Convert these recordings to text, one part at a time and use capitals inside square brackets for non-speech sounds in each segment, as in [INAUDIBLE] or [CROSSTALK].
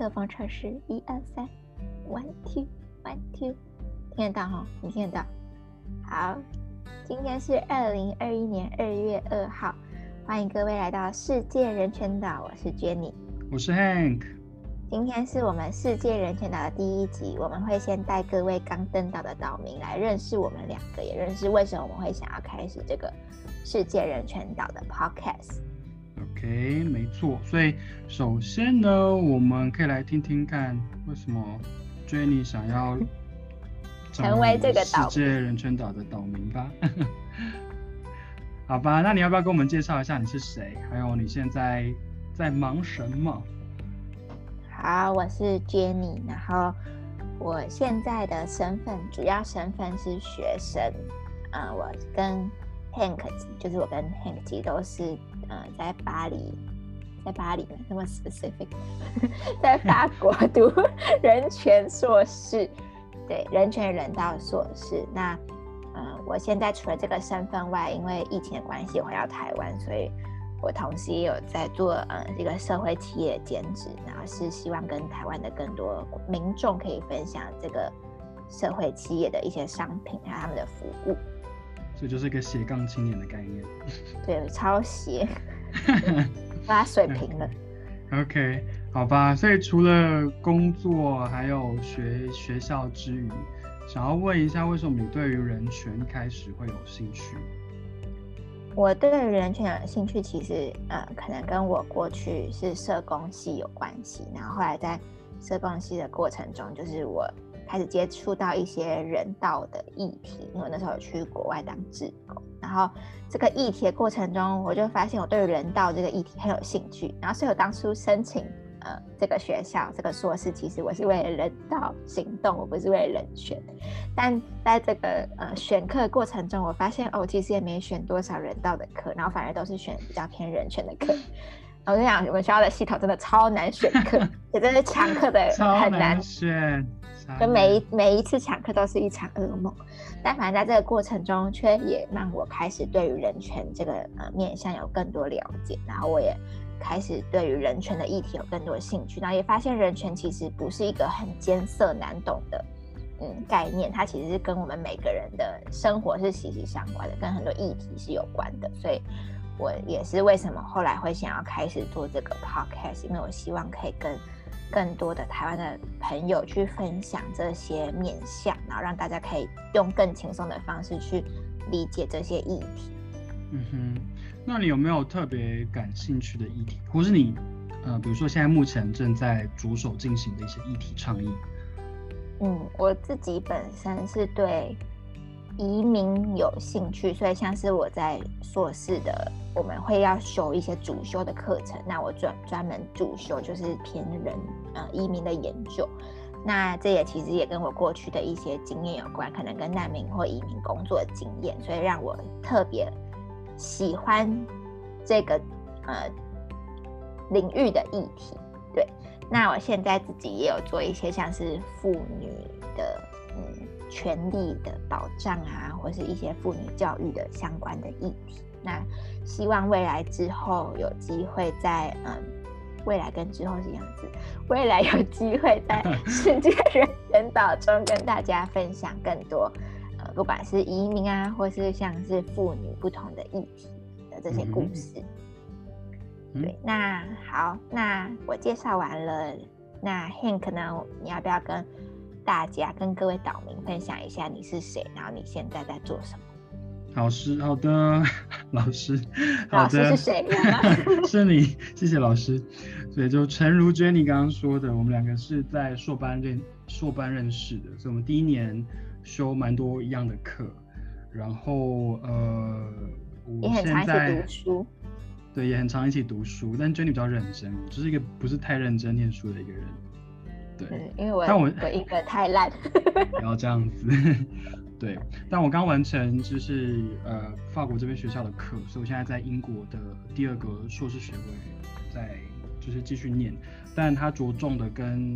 麦克风测试，一二三，one two one two，听得到哈？你听得到？好，今天是二零二一年二月二号，欢迎各位来到世界人权岛，我是 Jenny，我是 Hank，今天是我们世界人权岛的第一集，我们会先带各位刚登岛的岛民来认识我们两个，也认识为什么我们会想要开始这个世界人权岛的 Podcast。OK，没错。所以首先呢，我们可以来听听看，为什么 Jenny 想要成为这个世界人权岛的岛民吧？[LAUGHS] 好吧，那你要不要跟我们介绍一下你是谁，还有你现在在忙什么？好，我是 Jenny，然后我现在的身份，主要身份是学生。嗯、呃，我跟 Hank 就是我跟 Hank 其实都是。呃，在巴黎，在巴黎那么 specific，[LAUGHS] 在法国读人权硕士，对，人权人道硕士。那，嗯，我现在除了这个身份外，因为疫情的关系，回到台湾，所以我同时也有在做呃一个社会企业的兼职，然后是希望跟台湾的更多民众可以分享这个社会企业的一些商品还有他们的服务。这就是一个斜杠青年的概念，[LAUGHS] 对，超斜，[LAUGHS] 把它水平了。OK，好吧。所以除了工作还有学学校之余，想要问一下，为什么你对于人权一开始会有兴趣？我对人权有兴趣，其实呃，可能跟我过去是社工系有关系，然后后来在社工系的过程中，就是我。开始接触到一些人道的议题，因为那时候有去国外当志工，然后这个议题的过程中，我就发现我对人道这个议题很有兴趣，然后所以我当初申请呃这个学校这个硕士，其实我是为了人道行动，我不是为了人权，但在这个呃选课过程中，我发现哦，其实也没选多少人道的课，然后反而都是选比较偏人权的课。我就想，我们学校的系统真的超难选课，[LAUGHS] 也真是抢课的很难，难选，就每一每一次抢课都是一场噩梦。但反正在这个过程中，却也让我开始对于人权这个呃面向有更多了解，然后我也开始对于人权的议题有更多的兴趣，然后也发现人权其实不是一个很艰涩难懂的嗯概念，它其实是跟我们每个人的生活是息息相关的，跟很多议题是有关的，所以。我也是为什么后来会想要开始做这个 podcast，因为我希望可以跟更多的台湾的朋友去分享这些面向，然后让大家可以用更轻松的方式去理解这些议题。嗯哼，那你有没有特别感兴趣的议题，或是你呃，比如说现在目前正在着手进行的一些议题倡议？嗯，我自己本身是对。移民有兴趣，所以像是我在硕士的，我们会要修一些主修的课程。那我专专门主修就是偏人呃移民的研究。那这也其实也跟我过去的一些经验有关，可能跟难民或移民工作的经验，所以让我特别喜欢这个呃领域的议题。对，那我现在自己也有做一些像是妇女的嗯。权利的保障啊，或是一些妇女教育的相关的议题。那希望未来之后有机会在嗯，未来跟之后是一样子，未来有机会在 [LAUGHS] 世界人人岛中跟大家分享更多，呃，不管是移民啊，或是像是妇女不同的议题的这些故事。嗯、对，那好，那我介绍完了，那 Hank 呢，你要不要跟？大家跟各位岛民分享一下你是谁，然后你现在在做什么？老师，好的，[LAUGHS] 老师，好的，老师是谁？[LAUGHS] 是你，谢谢老师。所以就诚如 Jenny 刚刚说的，我们两个是在硕班认硕班认识的，所以我们第一年修蛮多一样的课，然后呃，我现在也很常一起读书，对，也很常一起读书，但 Jenny 比较认真，我就是一个不是太认真念书的一个人。对，因为我但我我英文太烂，[LAUGHS] 不要这样子。对，但我刚完成就是呃法国这边学校的课，所以我现在在英国的第二个硕士学位在就是继续念，但它着重的跟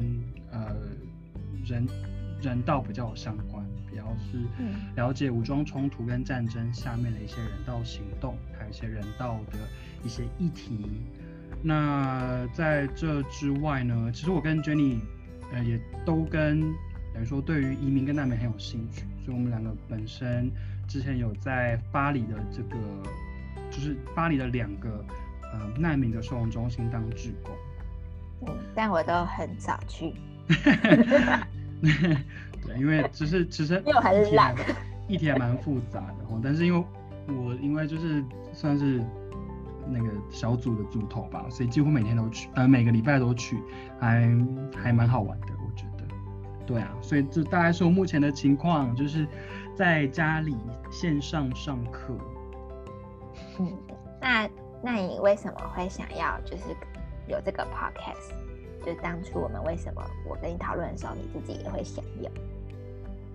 呃人人道比较有相关，比较是了解武装冲突跟战争下面的一些人道行动，还有一些人道的一些议题。那在这之外呢，其实我跟 Jenny 呃也都跟等于说对于移民跟难民很有兴趣，所以我们两个本身之前有在巴黎的这个就是巴黎的两个呃难民的收容中心当志工。嗯，但我都很早去。[LAUGHS] 对，因为只是其实 [LAUGHS] 又很懒，议题还蛮复杂的哦。但是因为我因为就是算是。那个小组的组头吧，所以几乎每天都去，呃，每个礼拜都去，还还蛮好玩的，我觉得。对啊，所以这大概是我目前的情况，就是在家里线上上课。嗯，那那你为什么会想要就是有这个 podcast？就是当初我们为什么我跟你讨论的时候，你自己也会想要？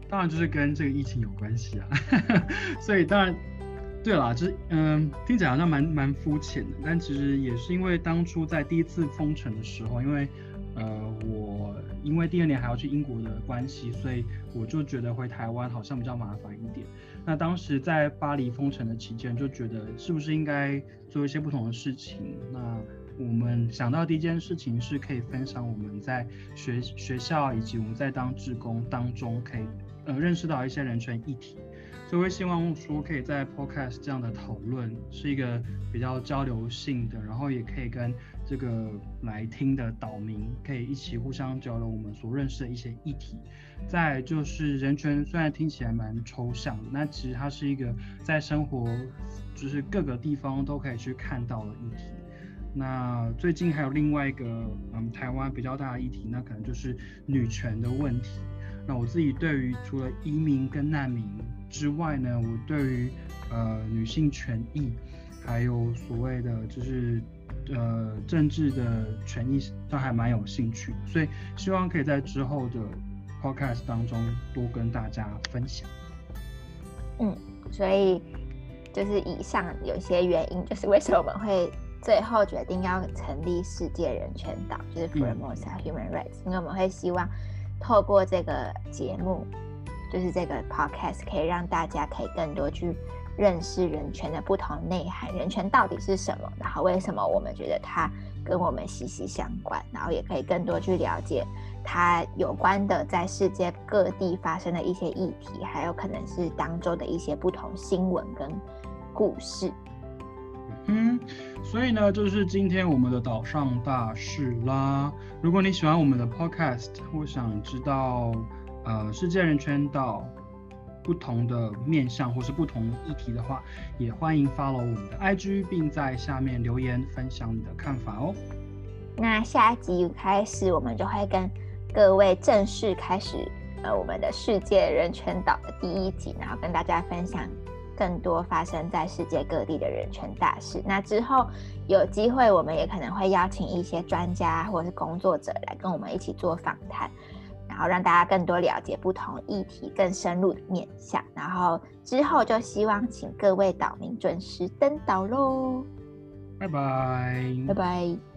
当然就是跟这个疫情有关系啊，[LAUGHS] 所以当然。对啦，就是嗯，听起来好像蛮蛮肤浅的，但其实也是因为当初在第一次封城的时候，因为呃我因为第二年还要去英国的关系，所以我就觉得回台湾好像比较麻烦一点。那当时在巴黎封城的期间，就觉得是不是应该做一些不同的事情？那我们想到第一件事情是可以分享我们在学学校以及我们在当志工当中可以呃认识到一些人权议题。所以希望说，可以在 Podcast 这样的讨论是一个比较交流性的，然后也可以跟这个来听的岛民可以一起互相交流我们所认识的一些议题。再就是人权，虽然听起来蛮抽象，那其实它是一个在生活就是各个地方都可以去看到的议题。那最近还有另外一个嗯台湾比较大的议题，那可能就是女权的问题。那我自己对于除了移民跟难民之外呢，我对于呃女性权益，还有所谓的就是呃政治的权益都还蛮有兴趣，所以希望可以在之后的 podcast 当中多跟大家分享。嗯，所以就是以上有一些原因，就是为什么我们会最后决定要成立世界人权岛，就是 Formosa Human Rights，因为我们会希望透过这个节目。就是这个 podcast 可以让大家可以更多去认识人权的不同内涵，人权到底是什么，然后为什么我们觉得它跟我们息息相关，然后也可以更多去了解它有关的在世界各地发生的一些议题，还有可能是当中的一些不同新闻跟故事。嗯，所以呢，就是今天我们的岛上大事啦。如果你喜欢我们的 podcast，我想知道。呃，世界人权岛不同的面向或是不同议题的话，也欢迎 follow 我们的 IG，并在下面留言分享你的看法哦。那下一集开始，我们就会跟各位正式开始呃我们的世界人权岛的第一集，然后跟大家分享更多发生在世界各地的人权大事。那之后有机会，我们也可能会邀请一些专家或是工作者来跟我们一起做访谈。然后让大家更多了解不同议题更深入的面向，然后之后就希望请各位岛民准时登岛喽，拜拜，拜拜。